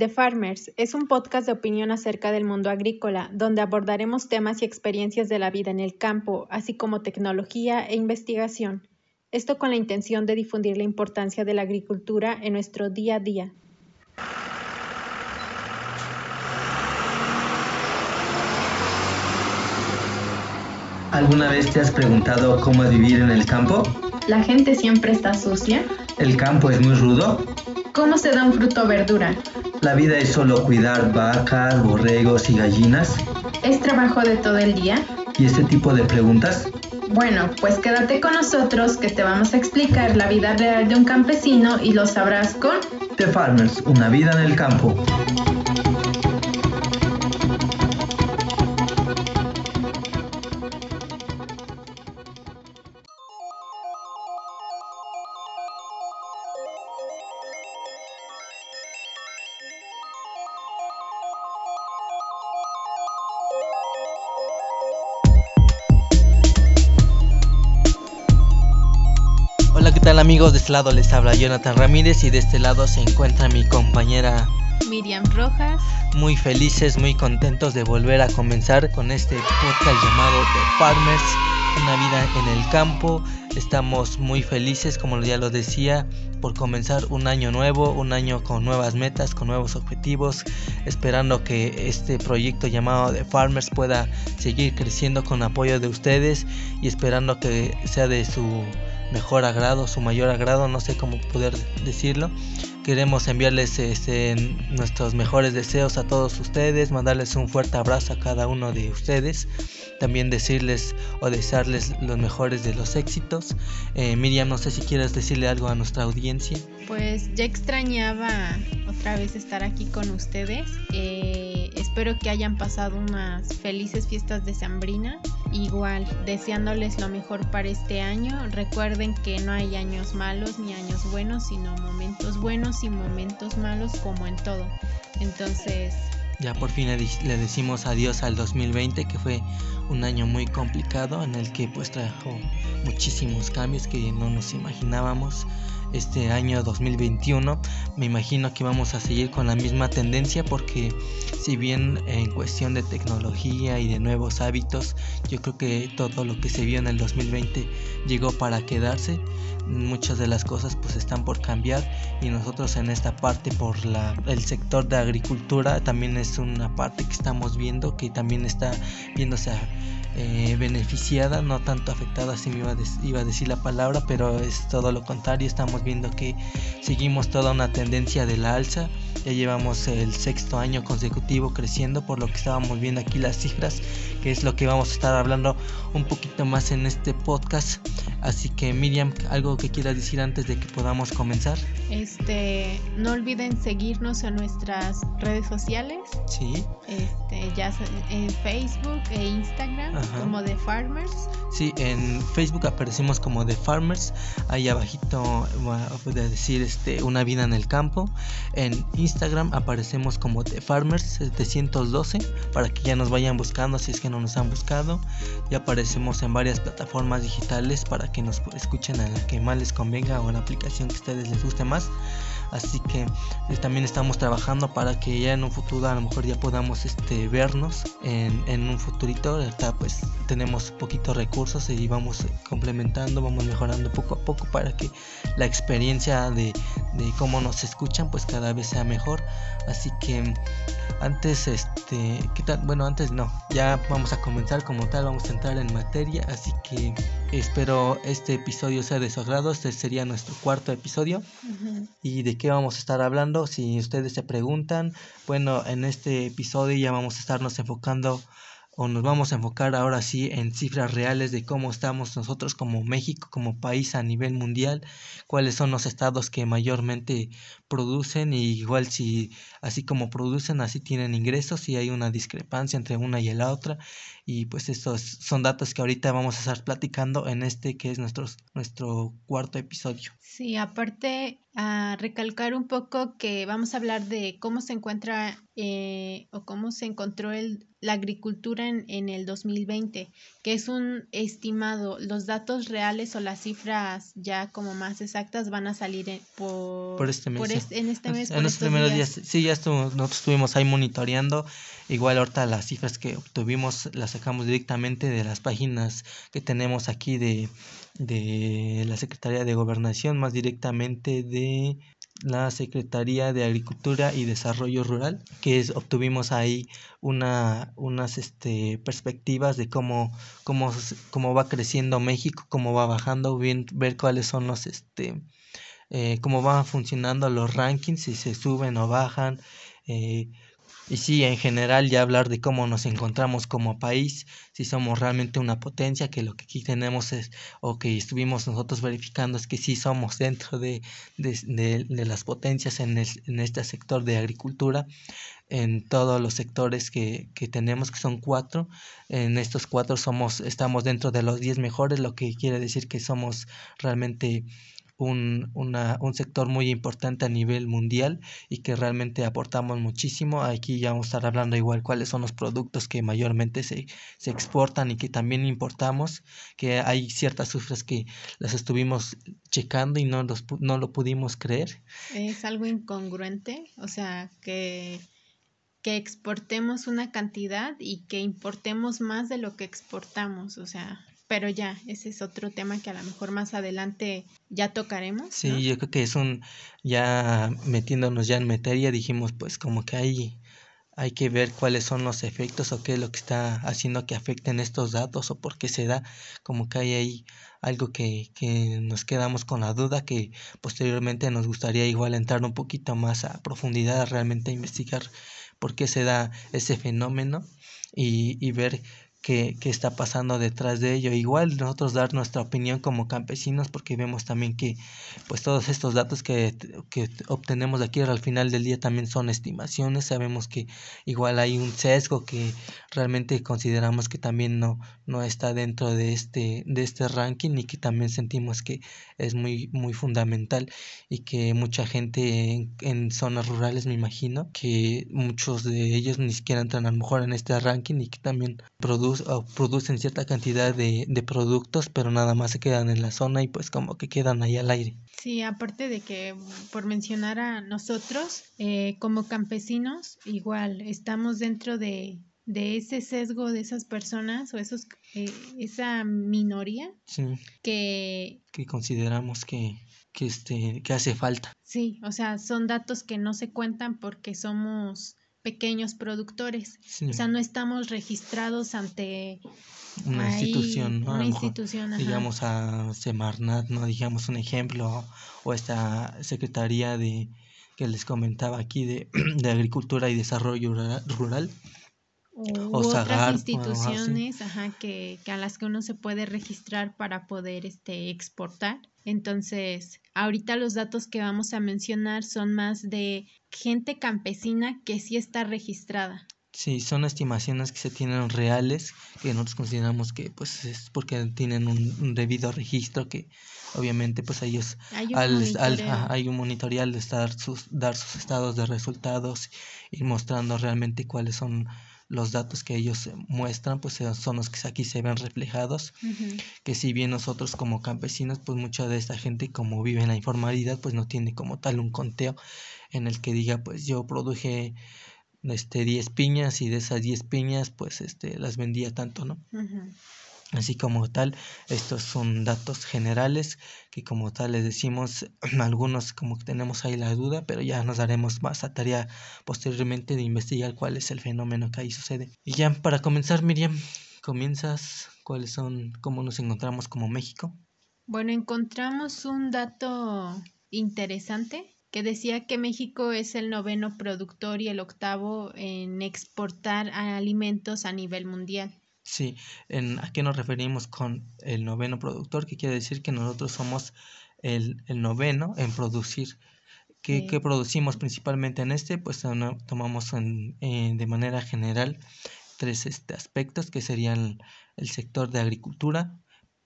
The Farmers es un podcast de opinión acerca del mundo agrícola, donde abordaremos temas y experiencias de la vida en el campo, así como tecnología e investigación. Esto con la intención de difundir la importancia de la agricultura en nuestro día a día. ¿Alguna vez te has preguntado cómo es vivir en el campo? ¿La gente siempre está sucia? ¿El campo es muy rudo? ¿Cómo se da un fruto o verdura? ¿La vida es solo cuidar vacas, borregos y gallinas? ¿Es trabajo de todo el día? ¿Y este tipo de preguntas? Bueno, pues quédate con nosotros que te vamos a explicar la vida real de un campesino y lo sabrás con The Farmers, una vida en el campo. Amigos? De este lado les habla Jonathan Ramírez y de este lado se encuentra mi compañera Miriam Rojas. Muy felices, muy contentos de volver a comenzar con este podcast llamado The Farmers, una vida en el campo. Estamos muy felices, como ya lo decía, por comenzar un año nuevo, un año con nuevas metas, con nuevos objetivos, esperando que este proyecto llamado The Farmers pueda seguir creciendo con apoyo de ustedes y esperando que sea de su mejor agrado, su mayor agrado, no sé cómo poder decirlo. Queremos enviarles este, nuestros mejores deseos a todos ustedes, mandarles un fuerte abrazo a cada uno de ustedes, también decirles o desearles los mejores de los éxitos. Eh, Miriam, no sé si quieres decirle algo a nuestra audiencia. Pues ya extrañaba otra vez estar aquí con ustedes. Eh, espero que hayan pasado unas felices fiestas de Sambrina. Igual, deseándoles lo mejor para este año. Recuerden que no hay años malos ni años buenos, sino momentos buenos y momentos malos como en todo. Entonces... Ya por fin le, decimos adiós al 2020, que fue un año muy complicado en el que pues trajo muchísimos cambios que no nos imaginábamos este año 2021 me imagino que vamos a seguir con la misma tendencia porque si bien en cuestión de tecnología y de nuevos hábitos yo creo que todo lo que se vio en el 2020 llegó para quedarse. Muchas de las cosas pues están por cambiar y nosotros en esta parte por la, el sector de agricultura también es una parte que estamos viendo que también está viéndose a eh, beneficiada, no tanto afectada, si me iba a, iba a, decir la palabra, pero es todo lo contrario, estamos viendo que seguimos toda una tendencia de la alza, ya llevamos el sexto año consecutivo creciendo, por lo que estábamos viendo aquí las cifras, que es lo que vamos a estar hablando un poquito más en este podcast. Así que Miriam, algo que quieras decir antes de que podamos comenzar. Este, no olviden seguirnos en nuestras redes sociales. Sí. Este, ya en Facebook e Instagram como The Farmers. Sí, en Facebook aparecemos como The Farmers, ahí abajito voy a decir este una vida en el campo. En Instagram aparecemos como The Farmers 712 para que ya nos vayan buscando si es que no nos han buscado. Y aparecemos en varias plataformas digitales para que nos escuchen a la que más les convenga o la aplicación que a ustedes les guste más así que eh, también estamos trabajando para que ya en un futuro a lo mejor ya podamos este vernos en, en un futurito. Ahorita pues tenemos poquitos recursos y vamos complementando vamos mejorando poco a poco para que la experiencia de, de cómo nos escuchan pues cada vez sea mejor. Así que antes este ¿qué tal? bueno antes no ya vamos a comenzar como tal vamos a entrar en materia. Así que espero este episodio sea de su agrado. Este sería nuestro cuarto episodio. Y de qué vamos a estar hablando si ustedes se preguntan bueno en este episodio ya vamos a estarnos enfocando o nos vamos a enfocar ahora sí en cifras reales de cómo estamos nosotros como México, como país a nivel mundial, cuáles son los estados que mayormente producen y igual si así como producen, así tienen ingresos y hay una discrepancia entre una y la otra y pues estos son datos que ahorita vamos a estar platicando en este que es nuestro, nuestro cuarto episodio. Sí, aparte a recalcar un poco que vamos a hablar de cómo se encuentra eh, o cómo se encontró el, la agricultura en, en, el 2020, que es un estimado. Los datos reales o las cifras ya como más exactas van a salir por, este mes, por en este mes. En los primeros días. Sí, ya nosotros estuvimos ahí monitoreando. Igual ahorita las cifras que obtuvimos las sacamos directamente de las páginas que tenemos aquí de, de la Secretaría de Gobernación, más directamente de la Secretaría de Agricultura y Desarrollo Rural, que es, obtuvimos ahí una, unas este, perspectivas de cómo, cómo, cómo va creciendo México, cómo va bajando, bien, ver cuáles son los, este, eh, cómo van funcionando los rankings, si se suben o bajan, eh, y sí, en general ya hablar de cómo nos encontramos como país, si somos realmente una potencia, que lo que aquí tenemos es, o que estuvimos nosotros verificando es que sí somos dentro de, de, de, las potencias en, en, este sector de agricultura, en todos los sectores que, que, tenemos, que son cuatro. En estos cuatro somos, estamos dentro de los diez mejores, lo que quiere decir que somos realmente un, una, un sector muy importante a nivel mundial y que realmente aportamos muchísimo. Aquí ya vamos a estar hablando igual cuáles son los productos que mayormente se, se exportan y que también importamos, que hay ciertas cifras que las estuvimos checando y no, los, no lo pudimos creer. Es algo incongruente, o sea, que que exportemos una cantidad y que importemos más de lo que exportamos, o sea, pero ya, ese es otro tema que a lo mejor más adelante ya tocaremos. Sí, yo creo que es un, ya metiéndonos ya en materia, dijimos pues como que hay, hay que ver cuáles son los efectos o qué es lo que está haciendo que afecten estos datos o por qué se da, como que hay ahí algo que, que nos quedamos con la duda que posteriormente nos gustaría igual entrar un poquito más a profundidad, realmente investigar por qué se da ese fenómeno y, y ver qué, está pasando detrás de ello. Igual nosotros dar nuestra opinión como campesinos porque vemos también que pues todos estos datos que, que obtenemos aquí al final del día también son estimaciones. Sabemos que igual hay un sesgo que realmente consideramos que también no, no está dentro de este, de este ranking y que también sentimos que es muy, muy fundamental y que mucha gente en, en zonas rurales me imagino que muchos de ellos ni siquiera entran a lo mejor en este ranking y que también producen producen cierta cantidad de, de productos, pero nada más se quedan en la zona y pues como que quedan ahí al aire. Sí, aparte de que por mencionar a nosotros eh, como campesinos, igual estamos dentro de, de ese sesgo de esas personas o esos eh, esa minoría que, que consideramos que, que, este, que hace falta. Sí, o sea, son datos que no se cuentan porque somos pequeños productores. O sea, no estamos registrados ante una institución, ¿no? Una institución, digamos a Semarnat, no digamos un ejemplo o esta secretaría de que les comentaba aquí de, de agricultura y desarrollo rural, o, otras instituciones ajá, que, que, a las que uno se puede registrar para poder este exportar entonces ahorita los datos que vamos a mencionar son más de gente campesina que sí está registrada. Sí, son estimaciones que se tienen reales, que nosotros consideramos que pues es porque tienen un, debido registro que obviamente pues ellos hay un al, hay un monitorial de estar sus, dar sus estados de resultados y mostrando realmente cuáles son los datos que ellos muestran pues son los que aquí se ven reflejados. Que si bien nosotros como campesinos pues mucha de esta gente como vive en la informalidad pues no tiene como tal un conteo en el que diga pues yo produje este 10 piñas y de esas 10 piñas pues este las vendía tanto no Así como tal, estos son datos generales que como tal les decimos, algunos como que tenemos ahí la duda, pero ya nos daremos más a tarea posteriormente de investigar cuál es el fenómeno que ahí sucede. Y ya para comenzar, Miriam, comienzas cuáles son, cómo nos encontramos como México. Bueno, encontramos un dato interesante que decía que México es el noveno productor y el octavo en exportar alimentos a nivel mundial. Sí, en, ¿a qué nos referimos con el noveno productor? Que quiere decir que nosotros somos el, el noveno en producir. ¿Qué, ¿Qué, producimos principalmente en este? Pues tomamos en, de manera general tres este, aspectos que serían el sector de agricultura,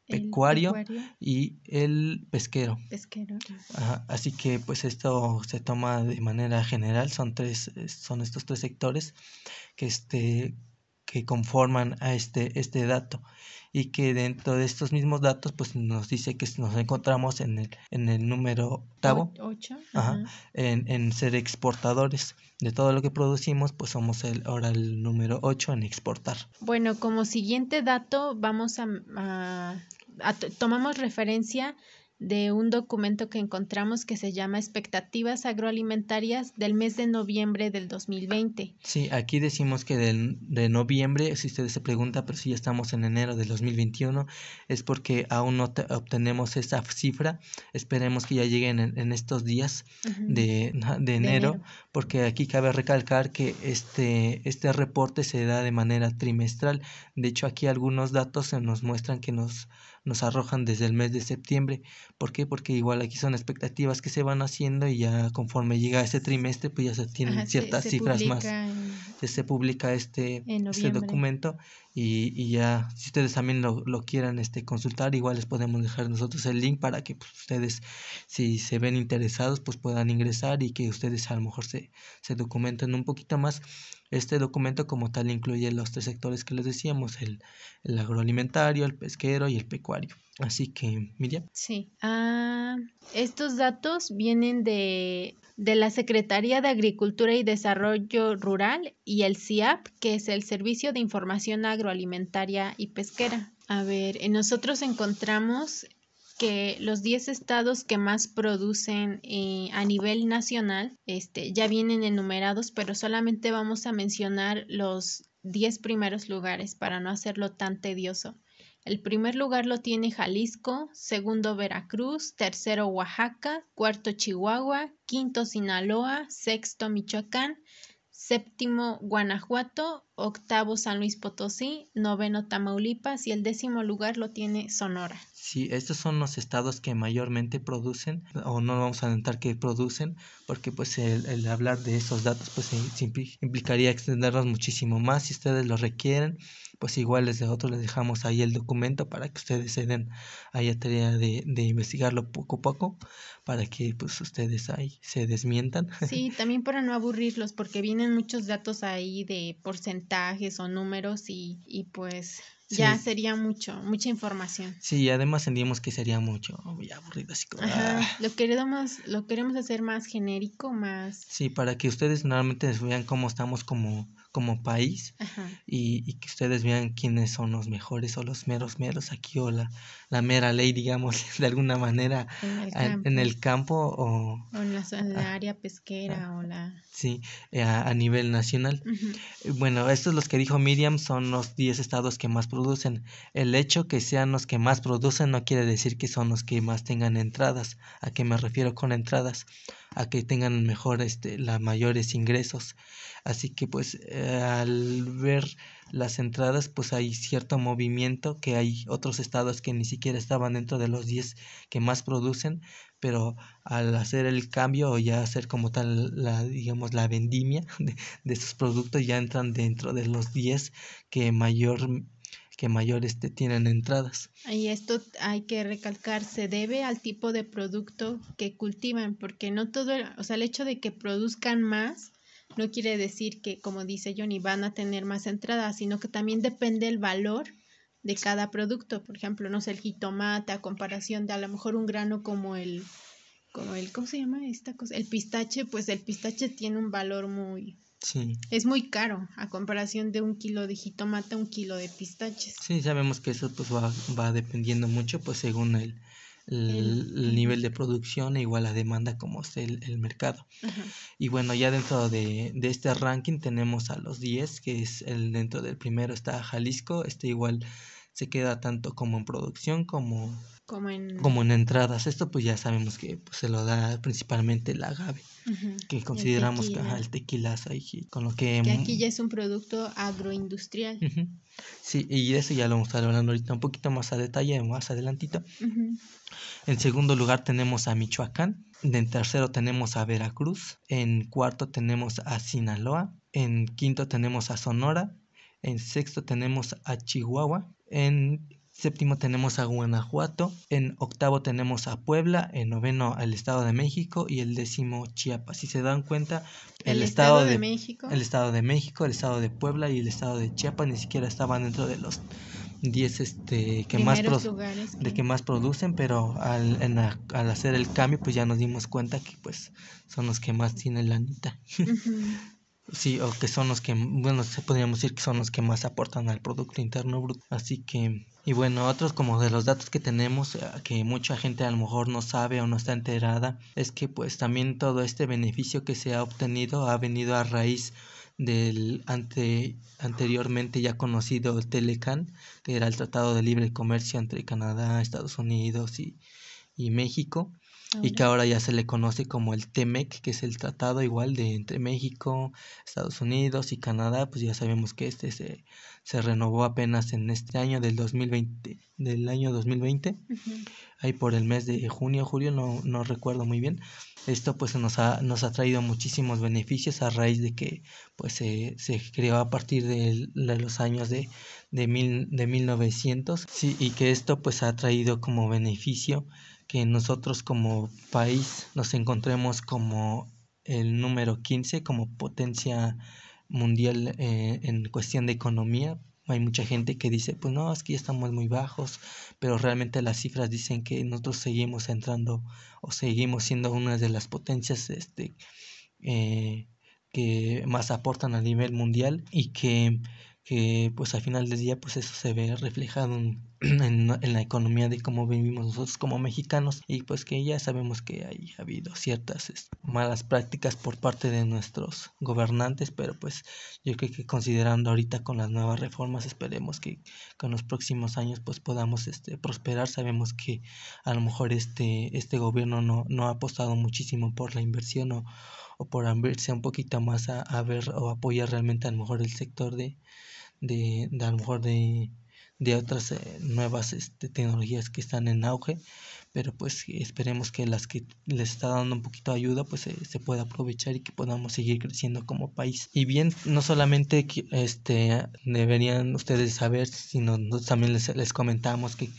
pecuario, y el pesquero. Pesquero. así que pues esto se toma de manera general, son tres, son estos tres sectores que este que conforman a este, este dato y que dentro de estos mismos datos pues nos dice que nos encontramos en el, en el número octavo en, en, ser exportadores. De todo lo que producimos pues somos el, ahora el número 8 en exportar. Bueno como siguiente dato vamos a, a tomamos referencia de un documento que encontramos que se llama Expectativas Agroalimentarias del mes de noviembre del 2020. Sí, aquí decimos que de noviembre, si ustedes se preguntan, pero si ya estamos en enero del 2021, es porque aún no obtenemos esa cifra. Esperemos que ya lleguen en, estos días de, de, enero, porque aquí cabe recalcar que este, este reporte se da de manera trimestral. De hecho, aquí algunos datos se nos muestran que nos nos arrojan desde el mes de septiembre. ¿Por qué? Porque igual aquí son expectativas que se van haciendo y ya conforme llega ese trimestre, pues ya se tienen ciertas cifras más. Ya se publica este, este documento y, y, ya, si ustedes también lo, lo quieran este, consultar, igual les podemos dejar nosotros el link para que pues, ustedes, si se ven interesados, pues puedan ingresar y que ustedes a lo mejor se, se documenten un poquito más. Este documento como tal incluye los tres sectores que les decíamos, el, el agroalimentario, el pesquero y el pecuario. Así que, Miriam. Sí. Ah, estos datos vienen de, de la Secretaría de Agricultura y Desarrollo Rural y el CIAP, que es el Servicio de Información Agroalimentaria y Pesquera. A ver, nosotros encontramos que los 10 estados que más producen eh, a nivel nacional este, ya vienen enumerados, pero solamente vamos a mencionar los 10 primeros lugares para no hacerlo tan tedioso. El primer lugar lo tiene Jalisco, segundo Veracruz, tercero Oaxaca, cuarto Chihuahua, quinto Sinaloa, sexto Michoacán, séptimo Guanajuato, octavo San Luis Potosí, noveno Tamaulipas y el décimo lugar lo tiene Sonora. Sí, estos son los estados que mayormente producen, o no vamos a alentar que producen, porque pues el, hablar de esos datos pues implicaría extenderlos muchísimo más. Si ustedes lo requieren, pues igual desde nosotros les dejamos ahí el documento para que ustedes se den ahí a tarea de, de investigarlo poco a poco, para que pues ustedes ahí se desmientan. Sí, también para no aburrirlos, porque vienen muchos datos ahí de porcentajes o números y, y pues ya sería mucho, mucha información. Sí, además sentimos que sería mucho, muy aburrido, así como... Ajá, ah. lo, queremos, lo queremos hacer más genérico, más... Sí, para que ustedes normalmente vean cómo estamos como como país y, que ustedes vean quiénes son los mejores o los meros meros aquí o la, la mera ley, digamos, de alguna manera en el campo, o, en, la, área pesquera o la... Sí, eh, a, nivel nacional. Bueno, estos los que dijo Miriam son los 10 estados que más producen. El hecho que sean los que más producen no quiere decir que son los que más tengan entradas. ¿A qué me refiero con entradas? A que tengan mejor, este, las mayores ingresos. Así que pues eh, al ver las entradas pues hay cierto movimiento que hay otros estados que ni siquiera estaban dentro de los 10 que más producen, pero al hacer el cambio o ya hacer como tal la digamos la vendimia de, de sus productos ya entran dentro de los 10 que mayor que mayor este, tienen entradas. Y esto hay que recalcar, se debe al tipo de producto que cultivan, porque no todo, o sea, el hecho de que produzcan más no quiere decir que, como dice Johnny, van a tener más entradas, sino que también depende el valor de cada producto. Por ejemplo, no sé, el jitomate a comparación de a lo mejor un grano como el, como el, ¿cómo se llama esta cosa? El pistache, pues el pistache tiene un valor muy, Sí. Es muy caro a comparación de un kilo de jitomate a un kilo de pistaches. Sí, sabemos que eso pues va, va dependiendo mucho pues según el, el, nivel de producción e igual la demanda como es el, el mercado. Y bueno, ya dentro de, de, este ranking tenemos a los 10, que es el dentro del primero está Jalisco, este igual se queda tanto como en producción como, como, en... como en entradas. Esto pues ya sabemos que pues, se lo da principalmente el agave, que consideramos que el tequila ahí, con lo que... que... aquí ya es un producto agroindustrial. Sí, y de eso ya lo vamos a estar hablando ahorita un poquito más a detalle, más adelantito. En segundo lugar tenemos a Michoacán. En tercero tenemos a Veracruz. En cuarto tenemos a Sinaloa. En quinto tenemos a Sonora. En sexto tenemos a Chihuahua. En séptimo tenemos a Guanajuato, en octavo tenemos a Puebla, en noveno el Estado de México y el décimo Chiapas. Si se dan cuenta, el, estado, de, México, el Estado de México, el Estado de Puebla y el Estado de Chiapas ni siquiera estaban dentro de los 10 este que más de que más producen, pero al, al hacer el cambio pues ya nos dimos cuenta que pues son los que más tienen la anita. Sí, o que son los que, bueno, se podríamos decir que son los que más aportan al Producto Interno Bruto. Así que, y bueno, otros como de los datos que tenemos, eh, que mucha gente a lo mejor no sabe o no está enterada, es que pues también todo este beneficio que se ha obtenido ha venido a raíz del ante, anteriormente ya conocido Telecan, que era el Tratado de Libre Comercio entre Canadá, Estados Unidos y, y México y que ahora ya se le conoce como el TEMEC, que es el tratado igual de entre México, Estados Unidos y Canadá, pues ya sabemos que este se, se renovó apenas en este año del 2020, del año 2020, ahí por el mes de junio, julio, no, no recuerdo muy bien. Esto pues nos ha, nos ha traído muchísimos beneficios a raíz de que pues se, se creó a partir de, los años de, de, mil, de 1900, sí, y que esto pues ha traído como beneficio que nosotros como país nos encontremos como el número 15 como potencia mundial eh, en cuestión de economía. Hay mucha gente que dice, pues no, es que ya estamos muy bajos, pero realmente las cifras dicen que nosotros seguimos entrando o seguimos siendo una de las potencias este, eh, que más aportan a nivel mundial y que que pues al final del día pues eso se ve reflejado en, en, la economía de cómo vivimos nosotros como mexicanos. Y pues que ya sabemos que hay ha habido ciertas malas prácticas por parte de nuestros gobernantes pero pues yo creo que considerando ahorita con las nuevas reformas esperemos que con los próximos años pues podamos este prosperar. Sabemos que a lo mejor este este gobierno no, no ha apostado muchísimo por la inversión o, o por abrirse un poquito más a, a ver o apoyar realmente a lo mejor el sector de de, de a lo mejor de, de otras eh, nuevas este, tecnologías que están en auge pero pues esperemos que las que les está dando un poquito de ayuda pues se pueda aprovechar y que podamos seguir creciendo como país. Y bien no solamente este deberían ustedes saber sino también les, les comentamos que,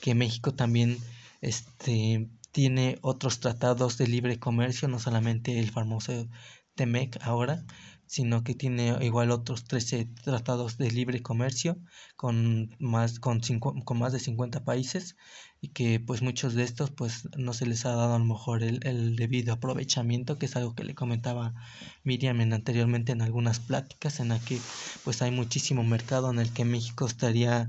que México también este tiene otros tratados de libre comercio no solamente el famoso TEMEC ahora sino que tiene igual otros 13 tratados de libre comercio con más, con, con más de 50 países y que pues muchos de estos pues no se les ha dado a lo mejor el, el debido aprovechamiento que es algo que le comentaba Miriam en, anteriormente en algunas pláticas en la que pues hay muchísimo mercado en el que México estaría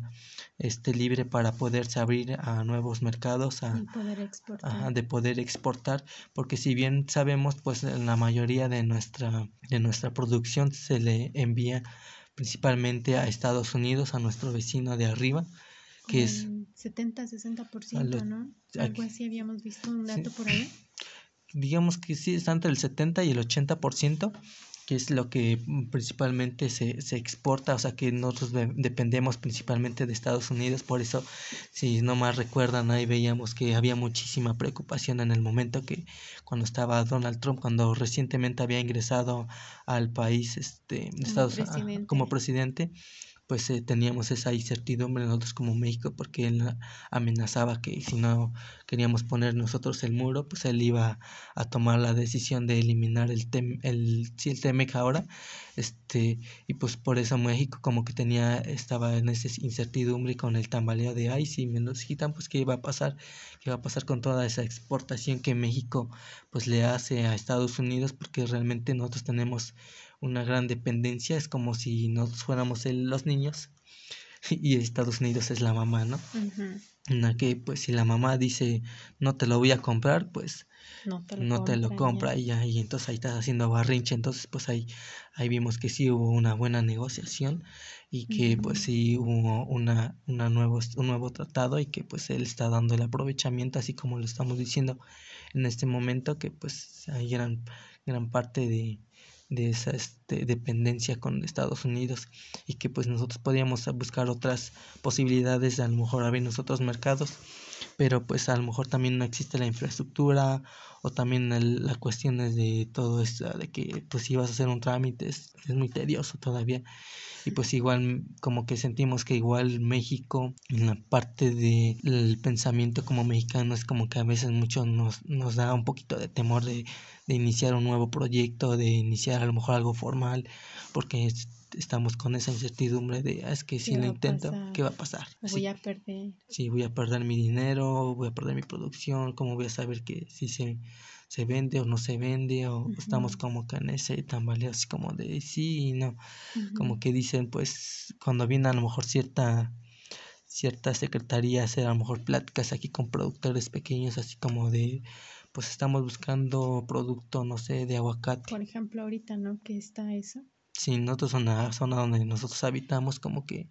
este libre para poderse abrir a nuevos mercados a, poder exportar. de poder exportar porque si bien sabemos pues la mayoría de nuestra de nuestra producción se le envía principalmente a Estados Unidos a nuestro vecino de arriba que es 70 60% no algo así habíamos visto un dato por ahí. Digamos que sí está entre el 70 y el 80% que es lo que principalmente se, se exporta, o sea que nosotros dependemos principalmente de Estados Unidos, por eso si no más recuerdan ahí veíamos que había muchísima preocupación en el momento que cuando estaba Donald Trump, cuando recientemente había ingresado al país este, Estados, como presidente pues eh, teníamos esa incertidumbre nosotros como México porque él amenazaba que si no queríamos poner nosotros el muro, pues él iba a tomar la decisión de eliminar el tem, el sí, el Temec ahora, este y pues por eso México como que tenía estaba en esa incertidumbre con el tambaleo de ay si me los quitan pues qué iba a pasar, qué iba a pasar con toda esa exportación que México pues le hace a Estados Unidos porque realmente nosotros tenemos una gran dependencia, es como si nosotros fuéramos los niños y Estados Unidos es la mamá, ¿no? En la que pues si la mamá dice no te lo voy a comprar, pues no te lo, compra y, ya, y entonces ahí estás haciendo barrinche, entonces pues ahí, ahí vimos que sí hubo una buena negociación y que pues sí hubo una, una nuevo, un nuevo tratado y que pues él está dando el aprovechamiento así como lo estamos diciendo en este momento que pues hay gran, gran parte de, de esa este, dependencia con Estados Unidos y que pues nosotros podíamos buscar otras posibilidades de a lo mejor abrir otros mercados pero pues a lo mejor también no existe la infraestructura o también el, la cuestión es de todo esto de que pues si vas a hacer un trámite es, es muy tedioso todavía. Y pues igual como que sentimos que igual México en la parte del pensamiento como mexicano es como que a veces mucho nos, nos da un poquito de temor de, de iniciar un nuevo proyecto, de iniciar a lo mejor algo formal, porque estamos con esa incertidumbre de, ah, es que si lo intento, ¿qué va a pasar? Voy a perder. Sí, voy a perder mi dinero, voy a perder mi producción, ¿cómo voy a saber que si se se vende o no se vende o estamos como que en ese tambaleo así como de sí y no como que dicen pues cuando viene a lo mejor cierta cierta secretaría hacer a lo mejor pláticas aquí con productores pequeños así como de pues estamos buscando producto no sé de aguacate. Por ejemplo ahorita no que está eso Sí, nosotros son la zona donde nosotros habitamos, como que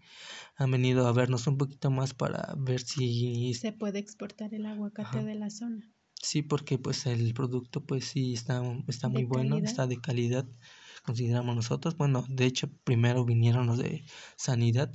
han venido a vernos un poquito más para ver si se puede exportar el aguacate de la zona. Sí, porque pues el producto pues sí está, está muy bueno, está de calidad, consideramos nosotros. Bueno, de hecho primero vinieron los de sanidad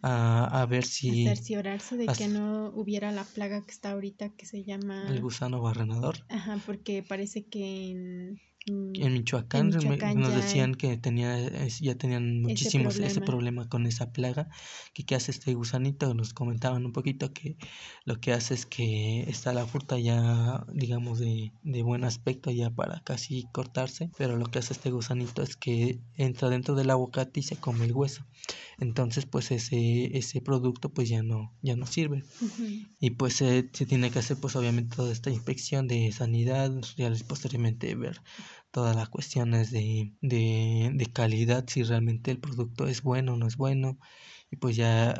a, a, ver si... Cerciorarse de que no hubiera la plaga que está ahorita que se llama... El gusano barrenador. Ajá, porque parece que en Mm, en Michoacán, nos decían que tenía, ya tenían muchísimos ese problema. con esa plaga. Que qué hace este gusanito? Nos comentaban un poquito que lo que hace es que está la fruta ya, digamos, de, de buen aspecto ya para casi cortarse. Pero lo que hace este gusanito es que entra dentro del aguacate y se come el hueso. Entonces, pues ese, ese producto pues ya no, ya no sirve. Y pues se tiene que hacer pues obviamente toda esta inspección de sanidad, ya posteriormente ver todas las cuestiones de, de, de calidad, si realmente el producto es bueno o no es bueno, y pues ya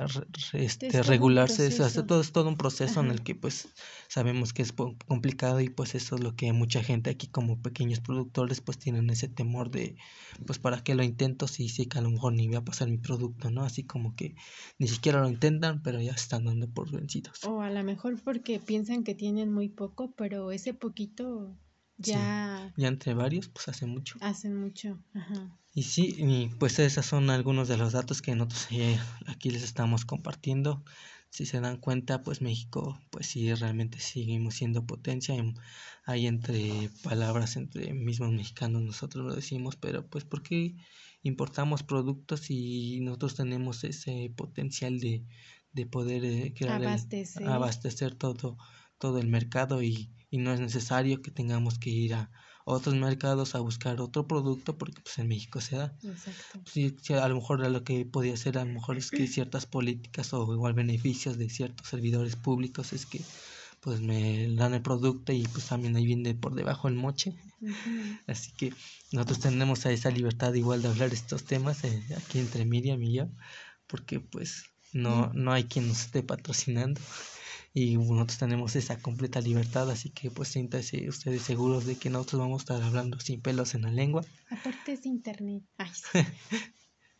este, regularse, eso, todo es todo un proceso en el que pues sabemos que es complicado y pues eso es lo que mucha gente aquí como pequeños productores pues tienen ese temor de pues para qué lo intento si sé que a lo mejor ni voy a pasar mi producto, ¿no? Así como que ni siquiera lo intentan pero ya están dando por vencidos. O a lo mejor porque piensan que tienen muy poco pero ese poquito ya... ya entre varios, pues hace mucho. Hace mucho, ajá. Y sí, y pues esos son algunos de los datos que nosotros eh, aquí les estamos compartiendo. Si se dan cuenta, pues México, pues sí, realmente seguimos siendo potencia. Hay entre palabras, entre mismos mexicanos, nosotros lo decimos, pero pues porque importamos productos y nosotros tenemos ese potencial de, de poder eh, abastecer. abastecer todo, todo el mercado y y no es necesario que tengamos que ir a otros mercados a buscar otro producto porque pues en México se da. Exacto. a lo mejor lo que podía ser a lo mejor es que ciertas políticas o igual beneficios de ciertos servidores públicos es que pues me dan el producto y pues también ahí viene por debajo el moche. Así que nosotros tenemos a esa libertad igual de hablar estos temas eh, aquí entre Miriam y yo porque pues no, no hay quien nos esté patrocinando y nosotros tenemos esa completa libertad, así que pues siéntanse ustedes seguros de que nosotros vamos a estar hablando sin pelos en la lengua. Aparte es internet, Ay,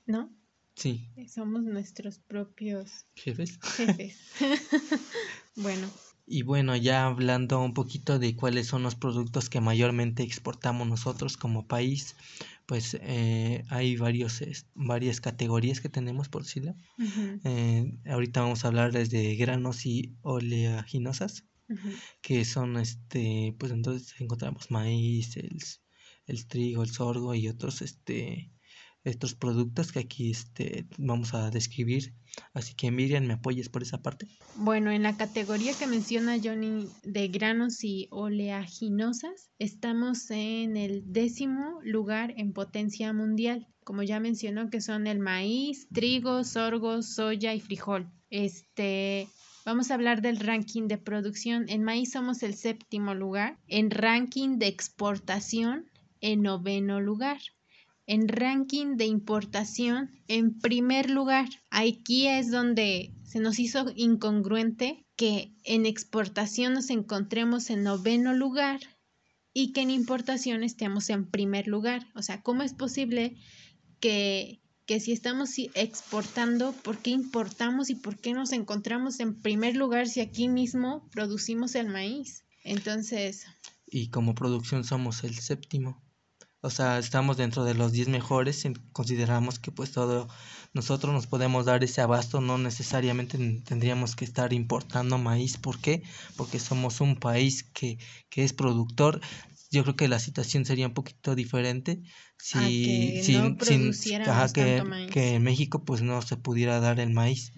¿no? Sí. Somos nuestros propios jefes. Jefes. bueno. Y bueno, ya hablando un poquito de cuáles son los productos que mayormente exportamos nosotros como país, pues eh, hay varios, varias categorías que tenemos, por decirlo. Eh, ahorita vamos a hablar desde granos y oleaginosas, que son, este, pues entonces encontramos maíz, el, el trigo, el sorgo y otros, este, estos productos que aquí este, vamos a describir. Así que Miriam, ¿me apoyes por esa parte? Bueno, en la categoría que menciona Johnny de granos y oleaginosas, estamos en el décimo lugar en potencia mundial. Como ya mencionó, que son el maíz, trigo, sorgo, soya y frijol. Este, Vamos a hablar del ranking de producción. En maíz somos el séptimo lugar. En ranking de exportación, en noveno lugar en ranking de importación en primer lugar. Aquí es donde se nos hizo incongruente que en exportación nos encontremos en noveno lugar y que en importación estemos en primer lugar. O sea, ¿cómo es posible que, que si estamos exportando, ¿por qué importamos y por qué nos encontramos en primer lugar si aquí mismo producimos el maíz? Entonces... Y como producción somos el séptimo o sea, estamos dentro de los 10 mejores, consideramos que pues todo nosotros nos podemos dar ese abasto, no necesariamente tendríamos que estar importando maíz, ¿por qué? Porque somos un país que, que es productor, yo creo que la situación sería un poquito diferente si, que, no que, que en México pues no se pudiera dar el maíz.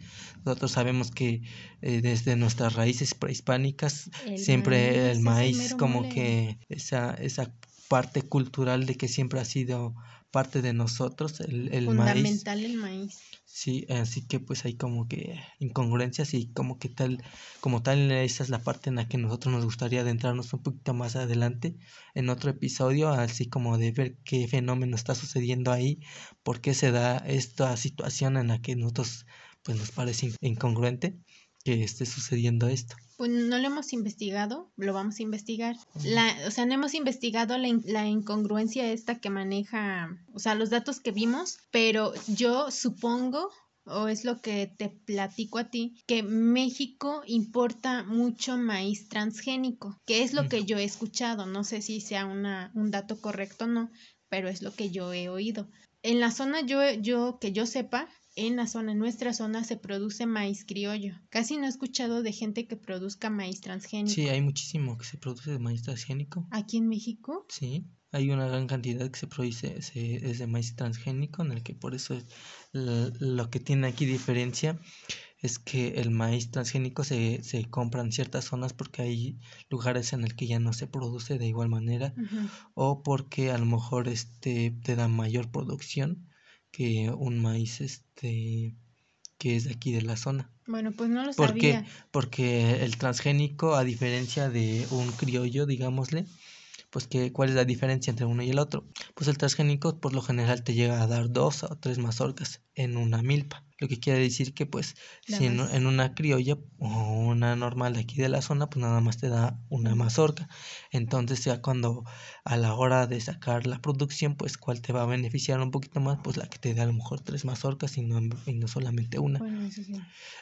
Nosotros sabemos que eh, desde nuestras raíces prehispánicas siempre el maíz como que esa, esa parte cultural de que siempre ha sido parte de nosotros el, el Fundamental el maíz. Sí, así que pues hay como que incongruencias y como que tal, como tal, esa es la parte en la que nosotros nos gustaría adentrarnos un poquito más adelante en otro episodio, así como de ver qué fenómeno está sucediendo ahí, por qué se da esta situación en la que nosotros pues nos parece incongruente que esté sucediendo esto. Pues no lo hemos investigado, lo vamos a investigar. La, o sea, no hemos investigado la, la, incongruencia esta que maneja, o sea, los datos que vimos, pero yo supongo, o es lo que te platico a ti, que México importa mucho maíz transgénico, que es lo que yo he escuchado. No sé si sea una, un dato correcto o no, pero es lo que yo he oído. En la zona yo, yo que yo sepa, en la zona, en nuestra zona, se produce maíz criollo. Casi no he escuchado de gente que produzca maíz transgénico. Sí, hay muchísimo que se produce de maíz transgénico. ¿Aquí en México? Sí, hay una gran cantidad que se produce es de maíz transgénico, en el que por eso lo, que tiene aquí diferencia es que el maíz transgénico se, se compra en ciertas zonas porque hay lugares en el que ya no se produce de igual manera o porque a lo mejor este te da mayor producción que un maíz este que es de aquí de la zona. Bueno, pues no lo sabía. Porque el transgénico, a diferencia de un criollo, digámosle, pues que, ¿cuál es la diferencia entre uno y el otro? Pues el transgénico por lo general te llega a dar dos o tres mazorcas en una milpa. Lo que quiere decir que pues si en, una criolla o una normal de aquí de la zona, pues nada más te da una mazorca. Entonces ya cuando a la hora de sacar la producción, pues cuál te va a beneficiar un poquito más, pues la que te da a lo mejor tres mazorcas y no, y no solamente una.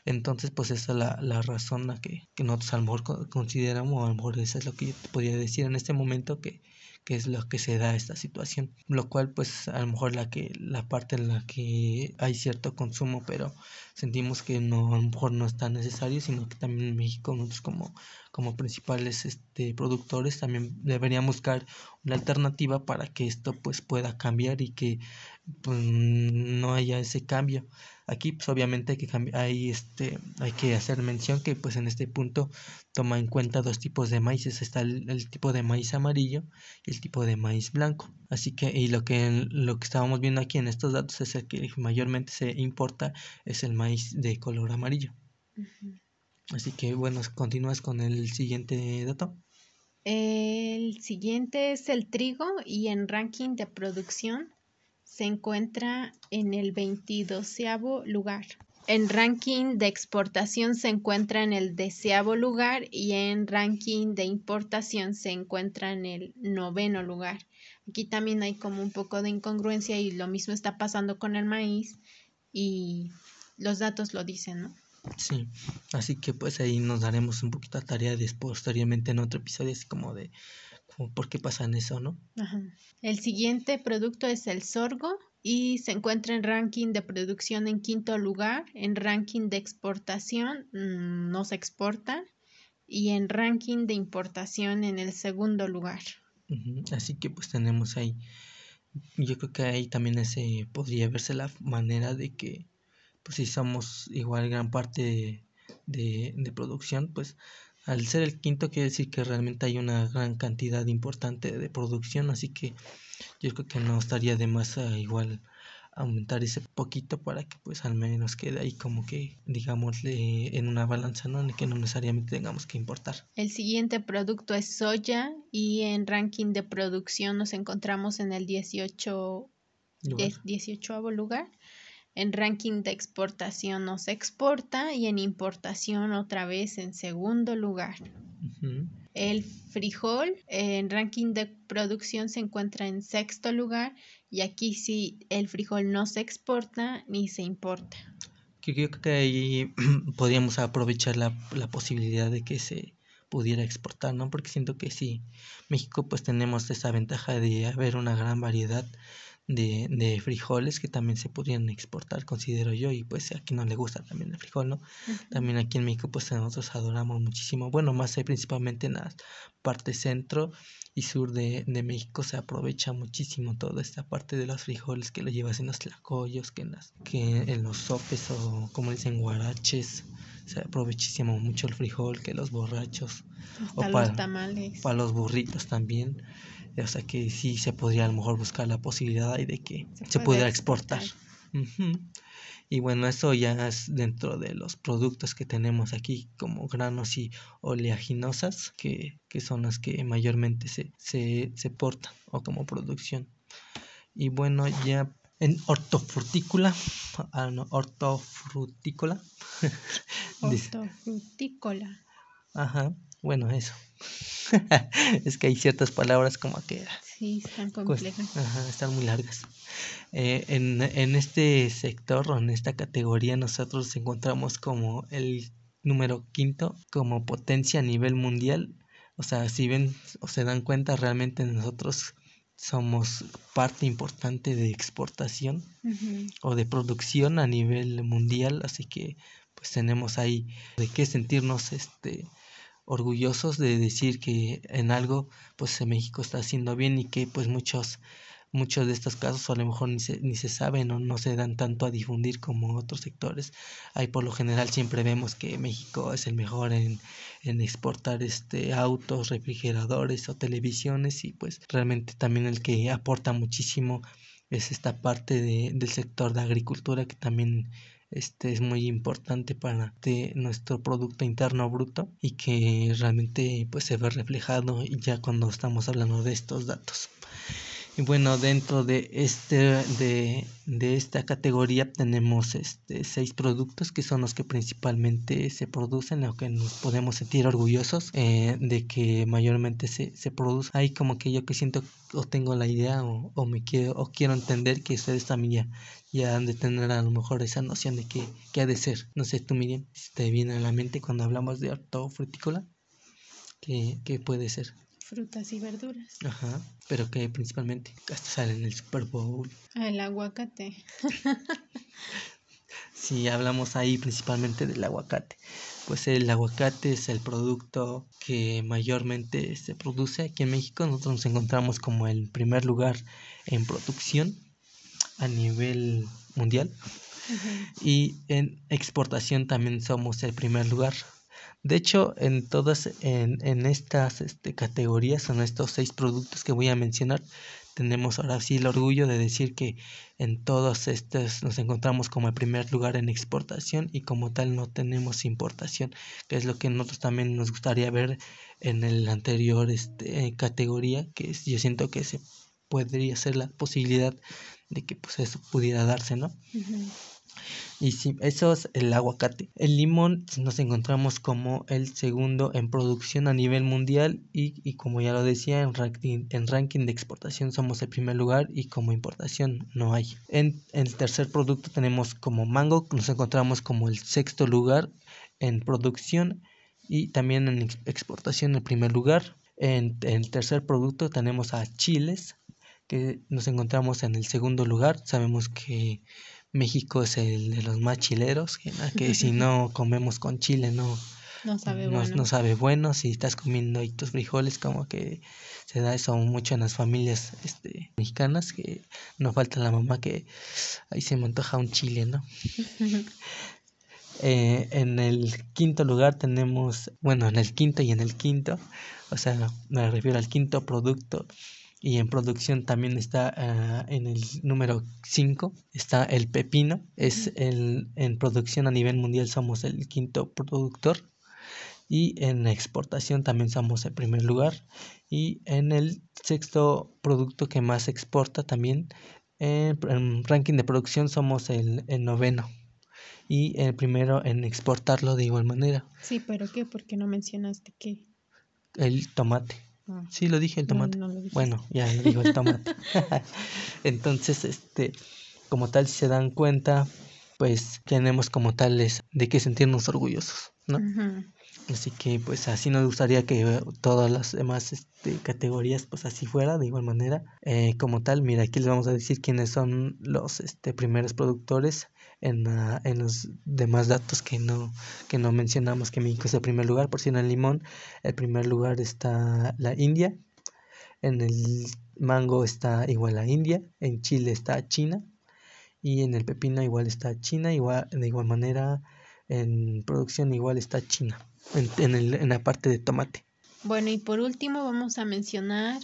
Entonces pues esa es la, la razón a que, que nosotros a lo mejor consideramos, o a lo mejor eso es lo que yo te podría decir en este momento que que es lo que se da esta situación lo cual pues a lo mejor la que la parte en la que hay cierto consumo pero sentimos que no a lo mejor no es tan necesario sino que también en México nosotros como como principales este productores también deberíamos buscar una alternativa para que esto pues pueda cambiar y que pues, no haya ese cambio Aquí pues obviamente hay que, hay, este, hay que hacer mención que pues en este punto toma en cuenta dos tipos de maíces. Está el, tipo de maíz amarillo y el tipo de maíz blanco. Así que y lo que, lo que estábamos viendo aquí en estos datos es el que mayormente se importa es el maíz de color amarillo. Así que bueno, continúas con el siguiente dato. El siguiente es el trigo y en ranking de producción se encuentra en el 22 lugar. En ranking de exportación se encuentra en el deseavo lugar y en ranking de importación se encuentra en el noveno lugar. Aquí también hay como un poco de incongruencia y lo mismo está pasando con el maíz y los datos lo dicen, ¿no? Sí, así que pues ahí nos daremos un poquito a tarea después, posteriormente en otro episodio así como de por qué pasa en eso, ¿no? El siguiente producto es el sorgo y se encuentra en ranking de producción en quinto lugar, en ranking de exportación mm, no se exporta y en ranking de importación en el segundo lugar. Así que pues tenemos ahí, yo creo que ahí también ese podría verse la manera de que pues si somos igual gran parte de, de producción, pues al ser el quinto quiere decir que realmente hay una gran cantidad importante de producción, así que yo creo que no estaría de más a igual aumentar ese poquito para que pues al menos quede ahí como que digamos en una balanza no que no necesariamente tengamos que importar. El siguiente producto es soya y en ranking de producción nos encontramos en el 18 lugar. 18 lugar en ranking de exportación no se exporta y en importación otra vez en segundo lugar. El frijol en ranking de producción se encuentra en sexto lugar y aquí sí el frijol no se exporta ni se importa. Yo creo que ahí podríamos aprovechar la, la posibilidad de que se pudiera exportar, ¿no? Porque siento que sí, México pues tenemos esa ventaja de haber una gran variedad de, de frijoles que también se podrían exportar, considero yo, y pues aquí no le gusta también el frijol, ¿no? También aquí en México pues nosotros adoramos muchísimo, bueno, más principalmente en la parte centro y sur de, de, México se aprovecha muchísimo toda esta parte de los frijoles que lo llevas en los tlacoyos, que en, las, que en los sopes o como dicen guaraches, se aprovechísimo mucho el frijol que los borrachos o para los tamales. Para los burritos también. O sea que sí se podría a lo mejor buscar la posibilidad de que se, pudiera exportar. Y bueno, eso ya es dentro de los productos que tenemos aquí como granos y oleaginosas, que, que son las que mayormente se, se, se portan o como producción. Y bueno, ya en hortofrutícola, ah, no, hortofrutícola. hortofrutícola. Ajá, bueno, eso. es que hay ciertas palabras como que... Sí, están complejas. Ajá, están muy largas. Eh, en, en este sector o en esta categoría nosotros nos encontramos como el número quinto como potencia a nivel mundial. O sea, si ven o se dan cuenta, realmente nosotros somos parte importante de exportación o de producción a nivel mundial, así que pues tenemos ahí de qué sentirnos este orgullosos de decir que en algo pues México está haciendo bien y que pues muchos muchos de estos casos a lo mejor ni se, ni se saben o no se dan tanto a difundir como otros sectores. Ahí por lo general siempre vemos que México es el mejor en, en exportar este autos, refrigeradores o televisiones y pues realmente también el que aporta muchísimo es esta parte de, del sector de agricultura que también este es muy importante para nuestro producto interno bruto y que realmente pues se ve reflejado ya cuando estamos hablando de estos datos. Y bueno, dentro de este de, de, esta categoría tenemos este seis productos que son los que principalmente se producen, o que nos podemos sentir orgullosos eh, de que mayormente se, se produce. Ahí como que yo que siento o tengo la idea o, o me quiero o quiero entender que ustedes también ya, ya han de tener a lo mejor esa noción de que, que ha de ser. No sé, tú Miriam, si te viene a la mente cuando hablamos de hortofrutícola, ¿qué, qué puede ser? Frutas y verduras. Ajá, pero que principalmente hasta sale en el Super Bowl. Ah, el aguacate. si hablamos ahí principalmente del aguacate. Pues el aguacate es el producto que mayormente se produce aquí en México. Nosotros nos encontramos como el primer lugar en producción a nivel mundial. Y en exportación también somos el primer lugar. De hecho, en todas, en, en estas este, categorías, en estos seis productos que voy a mencionar, tenemos ahora sí el orgullo de decir que en todos estos nos encontramos como el primer lugar en exportación y como tal no tenemos importación, que es lo que nosotros también nos gustaría ver en el anterior este, categoría, que yo siento que se podría ser la posibilidad de que pues eso pudiera darse, ¿no? Y sí, eso es el aguacate. El limón nos encontramos como el segundo en producción a nivel mundial y, y como ya lo decía, en ranking, en ranking de exportación somos el primer lugar y como importación no hay. En, el tercer producto tenemos como mango, nos encontramos como el sexto lugar en producción y también en exportación el primer lugar. En, en el tercer producto tenemos a chiles, que nos encontramos en el segundo lugar. Sabemos que México es el de los más chileros, que, si no comemos con chile no, no sabe bueno. No sabe bueno, si estás comiendo ahí tus frijoles, como que se da eso mucho en las familias este, mexicanas, que no falta la mamá que ahí se me antoja un chile, ¿no? eh, en el quinto lugar tenemos, bueno, en el quinto y en el quinto, o sea, me refiero al quinto producto y en producción también está ah, en el número 5 está el pepino es el en producción a nivel mundial somos el quinto productor y en exportación también somos el primer lugar y en el sexto producto que más exporta también en, ranking de producción somos el, el noveno y el primero en exportarlo de igual manera. Sí, pero ¿qué? Porque no mencionaste qué? El tomate. Ah. Sí, lo dije el tomate. bueno, ya lo digo el tomate. Entonces, este, como tal, si se dan cuenta, pues tenemos como tales de que sentirnos orgullosos, ¿no? Así que pues así nos gustaría que todas las demás este, categorías pues así fuera de igual manera. Eh, como tal, mira, aquí les vamos a decir quiénes son los este, primeros productores en, en los demás datos que no, que no mencionamos que México es el primer lugar. Por si en el limón, el primer lugar está la India. En el mango está igual a India. En Chile está China. Y en el pepino igual está China. Igual, de igual manera en producción igual está China en, el, en la parte de tomate. Bueno, y por último vamos a mencionar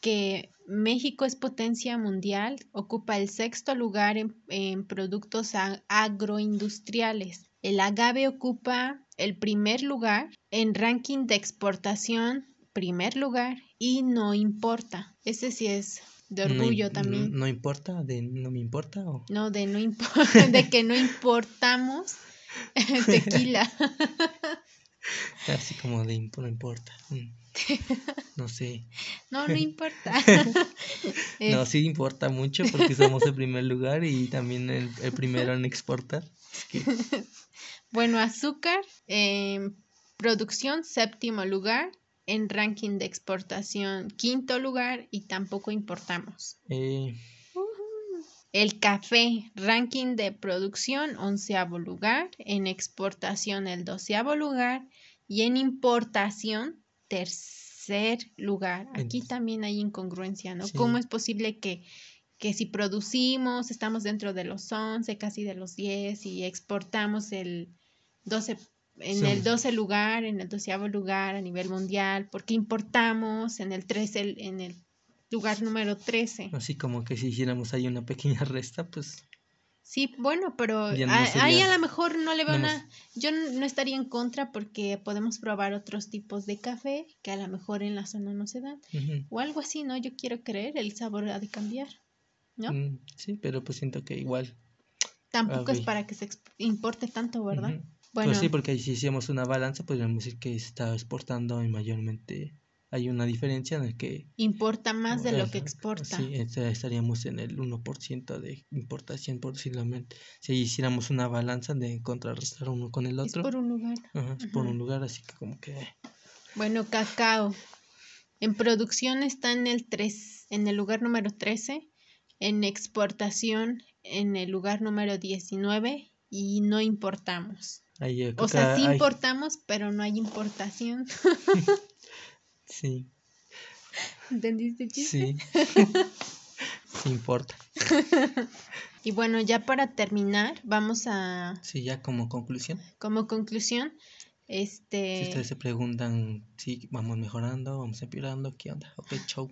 que México es potencia mundial, ocupa el sexto lugar en, productos agroindustriales. El agave ocupa el primer lugar en ranking de exportación, primer lugar, y no importa. Ese sí es de orgullo también. No, importa? ¿De no me importa? O? No, de no importa, de que no importamos tequila. Así como de no importa. Mm. No sé. No, no importa. no, sí importa mucho porque somos el primer lugar y también el, primero en exportar. Bueno, azúcar, en producción séptimo lugar, en ranking de exportación quinto lugar y tampoco importamos. Eh. El café, ranking de producción onceavo lugar, en exportación el doceavo lugar y en importación tercer lugar. Aquí también hay incongruencia, ¿no? ¿Cómo es posible que, que si producimos, estamos dentro de los 11, casi de los 10 y exportamos el 12 en el 12 lugar, en el doceavo lugar a nivel mundial, porque importamos en el 13, en el lugar número 13. Así como que si hiciéramos ahí una pequeña resta, pues Sí, bueno, pero ahí a lo mejor no le veo una... Yo no estaría en contra porque podemos probar otros tipos de café que a lo mejor en la zona no se dan. O algo así, ¿no? Yo quiero creer, el sabor ha de cambiar, ¿no? Mm, sí, pero pues siento que igual... Tampoco es para que se importe tanto, ¿verdad? Pues bueno. Pues sí, porque si hiciéramos una balanza, podríamos decir que se está exportando mayormente hay una diferencia en el que... Importa más de lo que exporta. Sí, estaríamos en el 1% de importación posiblemente. Si hiciéramos una balanza de contrarrestar uno con el otro. Es por un lugar. es por un lugar, así que como que... Bueno, cacao. En producción está en el, 3, en el lugar número 13, en exportación en el lugar número 19 y no importamos. o sea, sí importamos, pero no hay importación. Sí. ¿Entendiste, chiste? Sí. sí importa. y bueno, ya para terminar, vamos a... Sí, ya como conclusión. Como conclusión, este... Si ustedes se preguntan si vamos mejorando, vamos empeorando, ¿qué onda? Ok, show.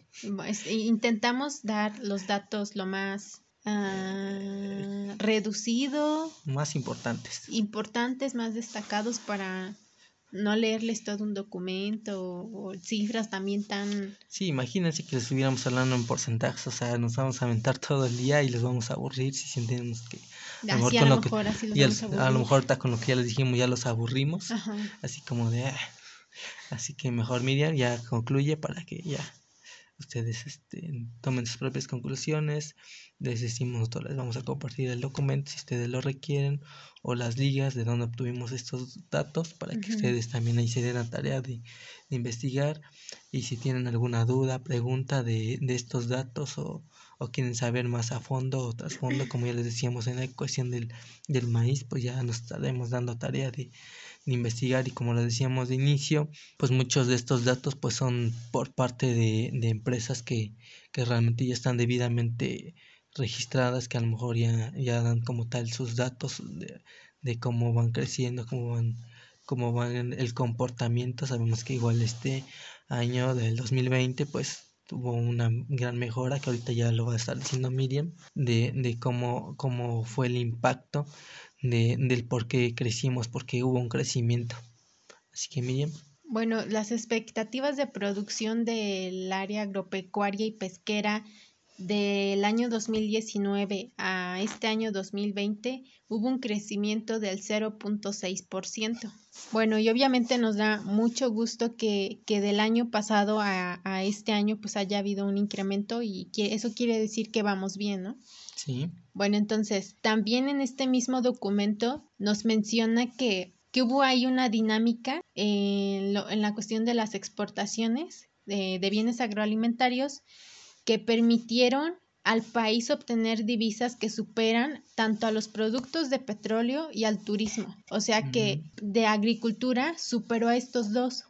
intentamos dar los datos lo más uh, reducido. Más importantes. Importantes, más destacados para no leerles todo un documento o, cifras también tan... Sí, imagínense que les estuviéramos hablando en porcentajes, o sea, nos vamos a aventar todo el día y les vamos a aburrir si sentimos que... A lo mejor, con lo, que, así los a, lo mejor con lo que ya les dijimos ya los aburrimos, así como de... Ah". Así que mejor Miriam ya concluye para que ya ustedes este, tomen sus propias conclusiones. Les decimos, nosotros les vamos a compartir el documento si ustedes lo requieren o las ligas de donde obtuvimos estos datos para que ustedes también ahí se den la tarea de, investigar y si tienen alguna duda, pregunta de, de estos datos o, o, quieren saber más a fondo o trasfondo, como ya les decíamos en la cuestión del, del maíz, pues ya nos estaremos dando tarea de, de investigar y como lo decíamos de inicio, pues muchos de estos datos pues son por parte de, de empresas que, que, realmente ya están debidamente registradas, que a lo mejor ya, ya dan como tal sus datos de, de cómo van creciendo, cómo van, cómo van el comportamiento. Sabemos que igual este año del 2020 pues tuvo una gran mejora que ahorita ya lo va a estar diciendo Miriam de, de cómo, cómo fue el impacto de, del por qué crecimos, porque hubo un crecimiento. Así que Miriam. Bueno, las expectativas de producción del área agropecuaria y pesquera del año 2019 a este año 2020 hubo un crecimiento del 0.6%. Bueno, y obviamente nos da mucho gusto que, que del año pasado a, a, este año pues haya habido un incremento y eso quiere decir que vamos bien, ¿no? Sí. Bueno, entonces, también en este mismo documento nos menciona que que hubo ahí una dinámica en, la cuestión de las exportaciones de, de bienes agroalimentarios que permitieron al país obtener divisas que superan tanto a los productos de petróleo y al turismo. O sea que de agricultura superó a estos dos.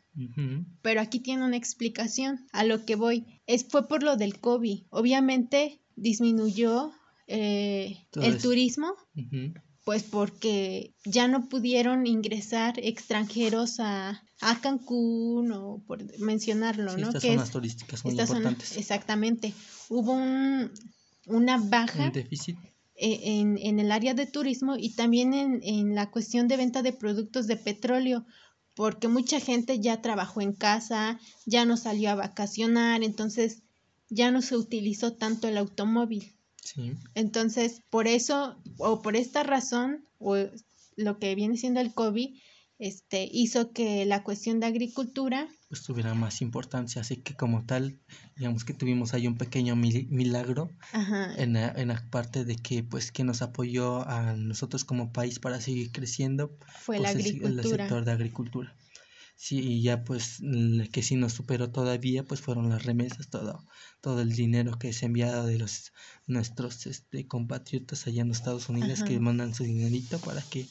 Pero aquí tiene una explicación a lo que voy. Es, fue por lo del COVID. Obviamente disminuyó eh, el turismo, pues porque ya no pudieron ingresar extranjeros a, a Cancún o por mencionarlo, ¿no? Estas zonas turísticas muy importantes. exactamente. Hubo un, una baja. déficit. E, en, en, el área de turismo y también en, en la cuestión de venta de productos de petróleo, porque mucha gente ya trabajó en casa, ya no salió a vacacionar, entonces ya no se utilizó tanto el automóvil. Sí. Entonces, por eso o por esta razón, o lo que viene siendo el COVID, este, hizo que la cuestión de agricultura pues tuviera más importancia, así que como tal, digamos que tuvimos ahí un pequeño milagro En, la, en la parte de que pues que nos apoyó a nosotros como país para seguir creciendo fue la agricultura. Pues, el, sector de agricultura. Sí, y ya pues que sí nos superó todavía pues fueron las remesas, todo, todo el dinero que es enviado de los nuestros este, compatriotas allá en los Estados Unidos que mandan su dinerito para que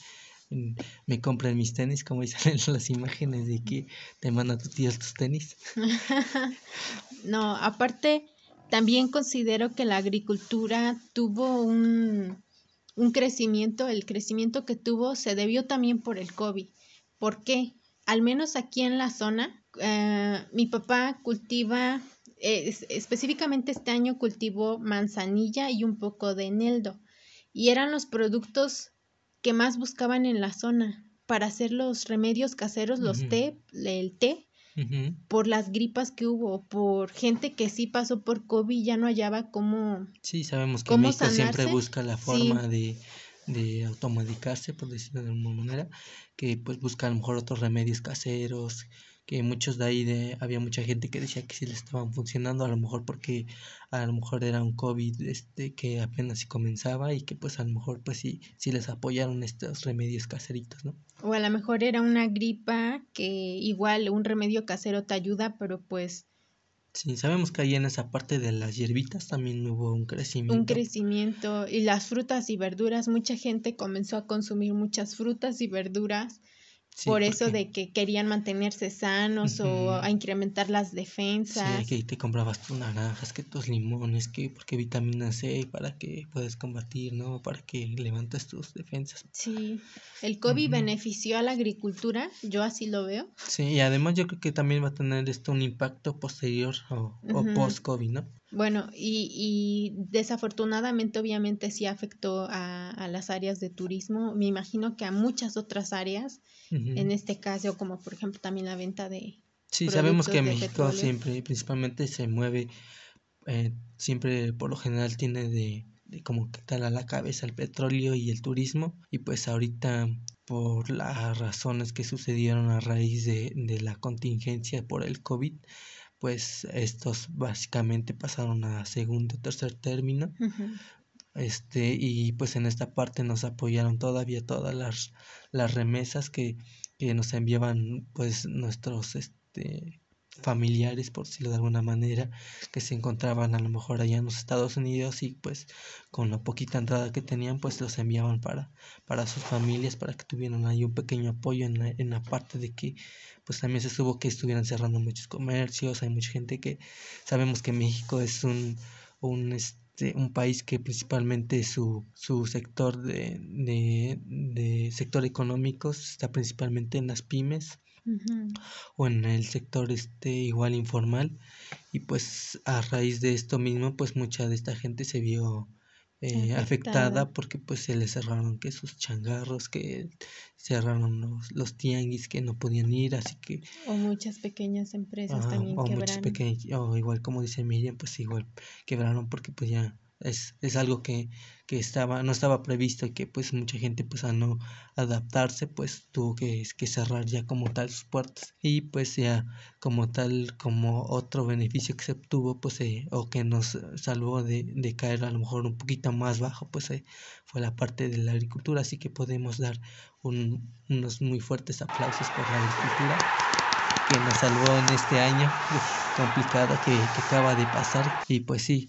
me compran mis tenis, como dicen las imágenes de que te manda tu tía tus tenis. no, aparte, también considero que la agricultura tuvo un, un crecimiento, el crecimiento que tuvo se debió también por el COVID. ¿Por qué? Al menos aquí en la zona, eh, mi papá cultiva, específicamente este año cultivó manzanilla y un poco de eneldo. Y eran los productos que más buscaban en la zona para hacer los remedios caseros, los té, el té, por las gripas que hubo, por gente que sí pasó por COVID y ya no hallaba cómo. Sí, sabemos que México siempre busca la forma de, de automedicarse, por decirlo de alguna manera, que pues busca a lo mejor otros remedios caseros, que muchos de ahí de, había mucha gente que decía que sí le estaban funcionando, a lo mejor porque a lo mejor era un COVID este que apenas si comenzaba y que pues a lo mejor pues sí, sí les apoyaron estos remedios caseritos, ¿no? O a lo mejor era una gripa que igual un remedio casero te ayuda, pero pues Sí, sabemos que ahí en esa parte de las hierbitas también hubo un crecimiento. Un crecimiento y las frutas y verduras, mucha gente comenzó a consumir muchas frutas y verduras por eso de que querían mantenerse sanos o a incrementar las defensas. Sí, que te comprabas tus naranjas, que tus limones, que porque vitamina C para que puedas combatir, ¿no? Para que levantes tus defensas. Sí, el COVID benefició a la agricultura, yo así lo veo. Sí, y además yo creo que también va a tener esto un impacto posterior o, o post-COVID, ¿no? Bueno, y, y, desafortunadamente obviamente sí afectó a, a, las áreas de turismo, me imagino que a muchas otras áreas, en este caso como por ejemplo también la venta de... Sí, sabemos que México siempre, principalmente se mueve, eh, siempre por lo general tiene de, de como que tal a la cabeza el petróleo y el turismo, y pues ahorita por las razones que sucedieron a raíz de, de la contingencia por el COVID, pues estos básicamente pasaron a segundo o tercer término. Este, y pues en esta parte nos apoyaron todavía todas las, las remesas que, que nos enviaban pues nuestros este familiares, por decirlo de alguna manera, que se encontraban a lo mejor allá en los Estados Unidos y pues con la poquita entrada que tenían, pues los enviaban para, para sus familias, para que tuvieran ahí un pequeño apoyo en la, en la parte de que pues también se supo que estuvieran cerrando muchos comercios, hay mucha gente que sabemos que México es un, un este, un país que principalmente su, su sector de, de, de sector económico está principalmente en las pymes o en el sector este igual informal y pues a raíz de esto mismo pues mucha de esta gente se vio eh, afectada. porque pues se le cerraron que sus changarros que cerraron los, los tianguis que no podían ir así que o muchas pequeñas empresas también o quebraron o igual como dice Miriam pues igual quebraron porque pues ya es, es algo que, que estaba, no estaba previsto y que pues mucha gente pues a no adaptarse pues tuvo que, que cerrar ya como tal sus puertas y pues ya como tal como otro beneficio que se obtuvo pues eh, o que nos salvó de, de, caer a lo mejor un poquito más bajo pues eh, fue la parte de la agricultura. Así que podemos dar un, unos muy fuertes aplausos por la agricultura que nos salvó en este año complicado que, que acaba de pasar. Y pues sí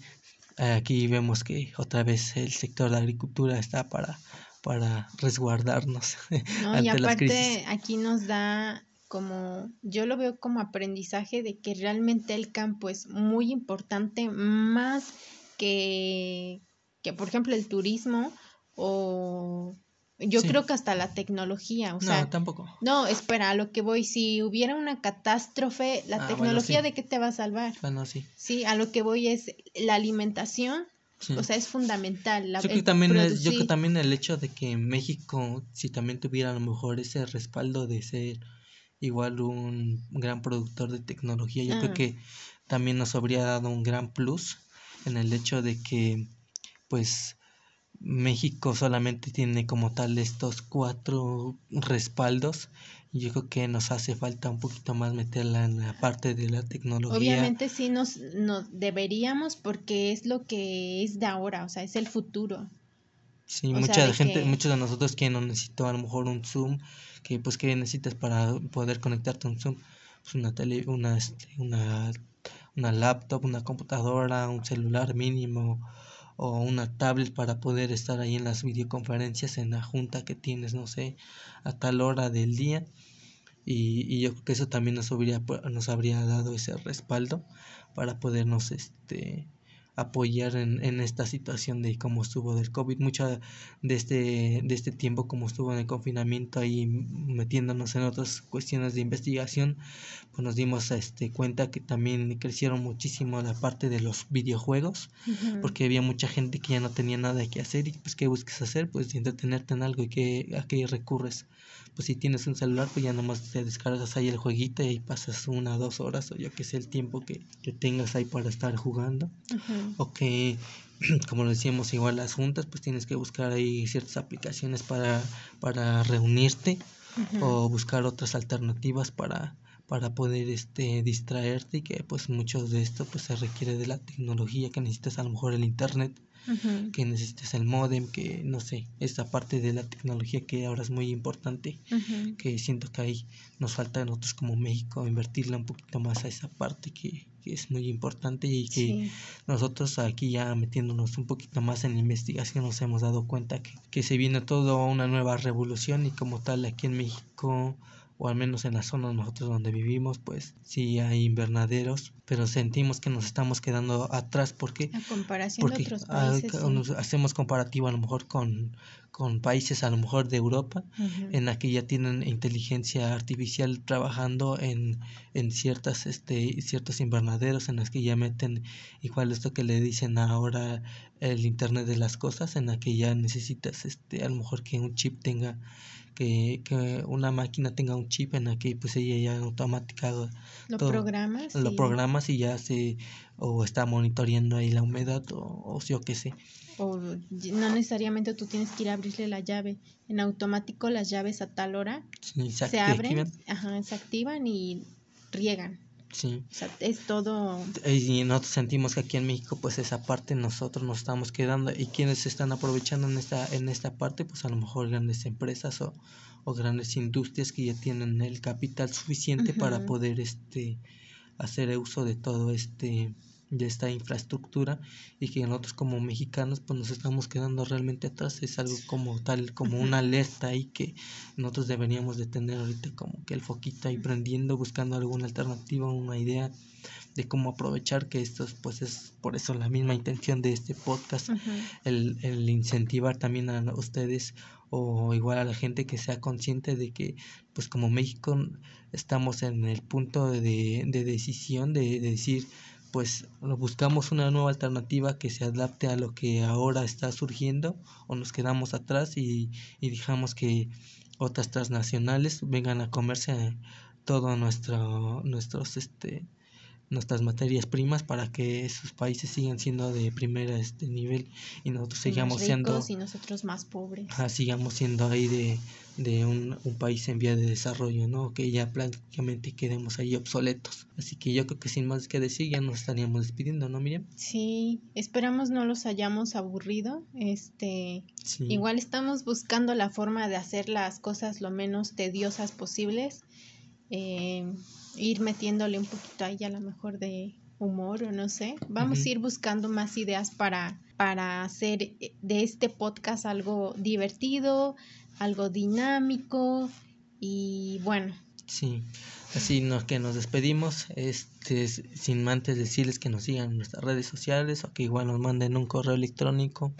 Aquí vemos que otra vez el sector de agricultura está para, para resguardarnos. No, ante y aparte aquí nos da como, yo lo veo como aprendizaje de que realmente el campo es muy importante, más que, que por ejemplo el turismo o yo creo que hasta la tecnología, o sea. No, tampoco. No, espera, a lo que voy, si hubiera una catástrofe, la ah, tecnología de qué te va a salvar. Bueno, sí. Sí, a lo que voy es la alimentación, o sea, es fundamental. yo, creo también yo creo también el hecho de que México, si también tuviera a lo mejor ese respaldo de ser igual un gran productor de tecnología, yo creo ah. que también nos habría dado un gran plus en el hecho de que, pues, México solamente tiene como tal estos cuatro respaldos y yo creo que nos hace falta un poquito más meterla en la parte de la tecnología. Obviamente sí nos, nos deberíamos porque es lo que es de ahora, o sea, es el futuro. Sí, mucha gente, muchos de nosotros que no necesitó a lo mejor un Zoom, que pues que necesitas para poder conectarte a un Zoom, pues una tele, una, este, una, una laptop, una computadora, un celular mínimo, o una tablet para poder estar ahí en las videoconferencias en la junta que tienes, no sé, a tal hora del día. Y, y yo creo que eso también nos habría, nos habría dado ese respaldo para podernos este, apoyar en, en esta situación de cómo estuvo del COVID, mucha de este, de este tiempo como estuvo en el confinamiento ahí metiéndonos en otras cuestiones de investigación, pues nos dimos este, cuenta que también crecieron muchísimo la parte de los videojuegos, porque había mucha gente que ya no tenía nada que hacer y pues qué busques hacer, pues entretenerte en algo y que, a qué recurres pues si tienes un celular, pues ya nomás te descargas ahí el jueguito y pasas una o dos horas o yo que sé el tiempo que, que tengas ahí para estar jugando. O que, como lo decíamos, igual las juntas, pues tienes que buscar ahí ciertas aplicaciones para, para reunirte o buscar otras alternativas para, para poder este distraerte y que pues mucho de esto pues se requiere de la tecnología que necesitas a lo mejor el internet que necesitas el modem, que no sé, esta parte de la tecnología que ahora es muy importante, que siento que ahí nos falta a nosotros como México invertirle un poquito más a esa parte que, es muy importante y que nosotros aquí ya metiéndonos un poquito más en la investigación nos hemos dado cuenta que, que se viene todo una nueva revolución y como tal aquí en México o al menos en la zona nosotros donde vivimos, pues sí hay invernaderos, pero sentimos que nos estamos quedando atrás. Porque, a comparación de otros países, hacemos comparativo a lo mejor con, con países a lo mejor de Europa, en la que ya tienen inteligencia artificial trabajando en, en ciertas, este, ciertos invernaderos, en las que ya meten igual esto que le dicen ahora el Internet de las cosas, en la que ya necesitas este, a lo mejor que un chip tenga que, que, una máquina tenga un chip en que pues ella ya automática lo programas lo programas y ya se o está monitoreando ahí la humedad o, o yo qué sé. O no necesariamente tú tienes que ir a abrirle la llave. En automático las llaves a tal hora se, abren ajá, se activan y riegan Sí. O sea, es todo... Y nosotros sentimos que aquí en México, pues esa parte nosotros nos estamos quedando. Y quienes están aprovechando en esta, en esta parte, pues a lo mejor grandes empresas o, o grandes industrias que ya tienen el capital suficiente para poder este hacer uso de todo este de esta infraestructura y que nosotros como mexicanos pues nos estamos quedando realmente atrás. Es algo como tal como una alerta ahí que nosotros deberíamos de tener ahorita como que el foquito ahí prendiendo buscando alguna alternativa una idea de cómo aprovechar que esto pues es por eso la misma intención de este podcast el, el incentivar también a ustedes o igual a la gente que sea consciente de que pues como México estamos en el punto de, de decisión de, de decir pues buscamos una nueva alternativa que se adapte a lo que ahora está surgiendo o nos quedamos atrás y, y dejamos que otras transnacionales vengan a comerse todo nuestro nuestros este nuestras materias primas para que esos países sigan siendo de primer este nivel y nosotros sigamos siendo y nosotros más pobres. Sigamos siendo ahí de, de un, un, país en vía de desarrollo no que ya prácticamente quedemos ahí obsoletos. Así que yo creo que sin más que decir ya nos estaríamos despidiendo no Miriam sí esperamos no los hayamos aburrido. Este igual estamos buscando la forma de hacer las cosas lo menos tediosas posibles. Eh, ir metiéndole un poquito ahí a lo mejor de humor o no sé. Vamos a ir buscando más ideas para, para hacer de este podcast algo divertido, algo dinámico y bueno. Sí, así nos, que nos despedimos, este, sin antes decirles que nos sigan en nuestras redes sociales o que igual nos manden un correo electrónico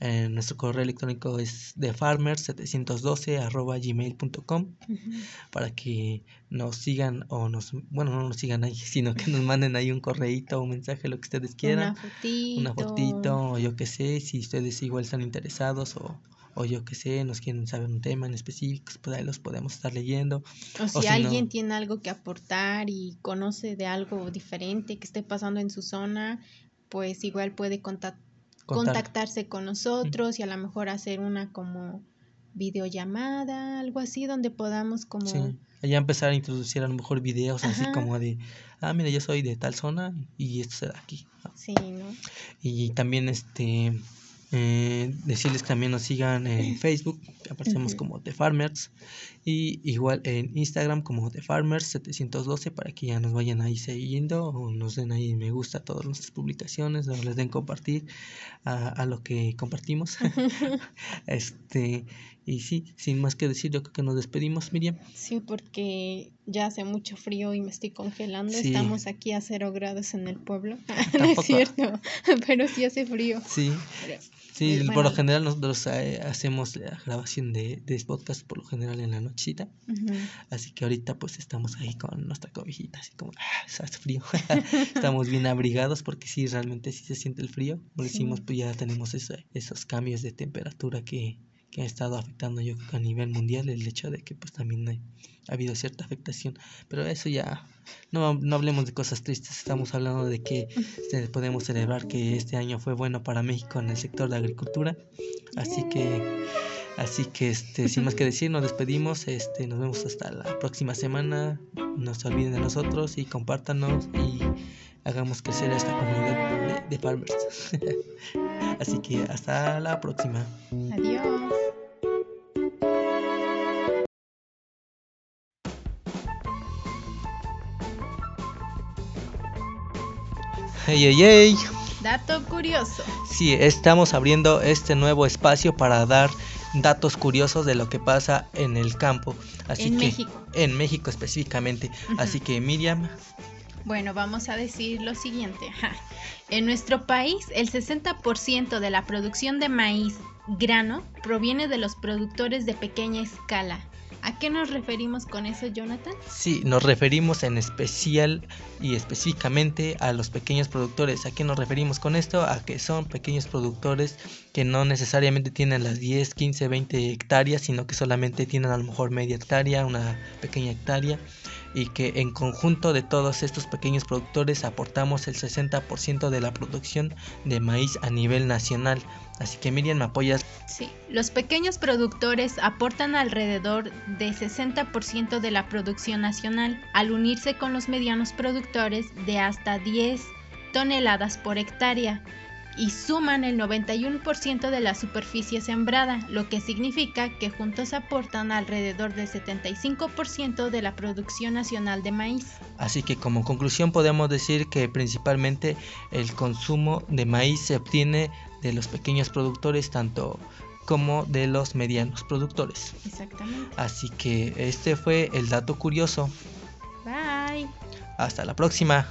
eh, nuestro correo electrónico es de farmer712 arroba gmail.com para que nos sigan o nos, bueno, no nos sigan ahí, sino que nos manden ahí un correíto o un mensaje, lo que ustedes quieran. Una fotito. Una fotito, o yo que sé, si ustedes igual están interesados o, o yo que sé, nos quieren saber un tema en específico, pues ahí los podemos estar leyendo. O si, alguien tiene algo que aportar y conoce de algo diferente que esté pasando en su zona, pues igual puede contactar contactarse con nosotros y a lo mejor hacer una como videollamada, algo así, donde podamos como... Sí, allá empezar a introducir a lo mejor videos así como de, ah, mira, yo soy de tal zona y esto se da aquí. Sí, ¿no? Y también este eh, decirles que también nos sigan en Facebook, aparecemos como The Farmers, y igual en Instagram como The Farmers 712 para que ya nos vayan ahí siguiendo o nos den ahí me gusta a todas nuestras publicaciones o les den compartir a, a lo que compartimos. este y sí, sin más que decir, yo creo que nos despedimos, Miriam. Sí, porque ya hace mucho frío y me estoy congelando. Estamos aquí a cero grados en el pueblo. no es cierto, pero sí hace frío. Sí. Sí, por lo general nosotros eh, hacemos la grabación de, de podcast por lo general en la nochita. Así que ahorita pues estamos ahí con nuestra cobijita, así como, ah, hace frío. estamos bien abrigados porque sí, realmente sí se siente el frío. Como decimos, pues ya tenemos esos cambios de temperatura que, que ha estado afectando yo a nivel mundial el hecho de que pues también ha habido cierta afectación. Pero eso ya no, no hablemos de cosas tristes estamos hablando de que este, podemos celebrar que este año fue bueno para México en el sector de agricultura. Así que así que este sin más que decir nos despedimos este nos vemos hasta la próxima semana. No se olviden de nosotros y compártanos y hagamos crecer esta comunidad de, de farmers. Así que hasta la próxima. Adiós Hey, hey, hey. Dato curioso. Sí, estamos abriendo este nuevo espacio para dar datos curiosos de lo que pasa en el campo. Así en que, México. En México específicamente. Así que Miriam. Bueno, vamos a decir lo siguiente. En nuestro país, el 60% de la producción de maíz grano proviene de los productores de pequeña escala. ¿A qué nos referimos con eso, Jonathan? Sí, nos referimos en especial y específicamente a los pequeños productores. ¿A qué nos referimos con esto? A que son pequeños productores que no necesariamente tienen las 10, 15, 20 hectáreas, sino que solamente tienen a lo mejor media hectárea, una pequeña hectárea y que en conjunto de todos estos pequeños productores aportamos el 60% de la producción de maíz a nivel nacional. Así que Miriam, ¿me apoyas? Sí, los pequeños productores aportan alrededor de 60% de la producción nacional al unirse con los medianos productores de hasta 10 toneladas por hectárea y suman el 91% de la superficie sembrada, lo que significa que juntos aportan alrededor del 75% de la producción nacional de maíz. Así que como conclusión podemos decir que principalmente el consumo de maíz se obtiene de los pequeños productores tanto como de los medianos productores. Exactamente. Así que este fue el dato curioso. Bye. Hasta la próxima.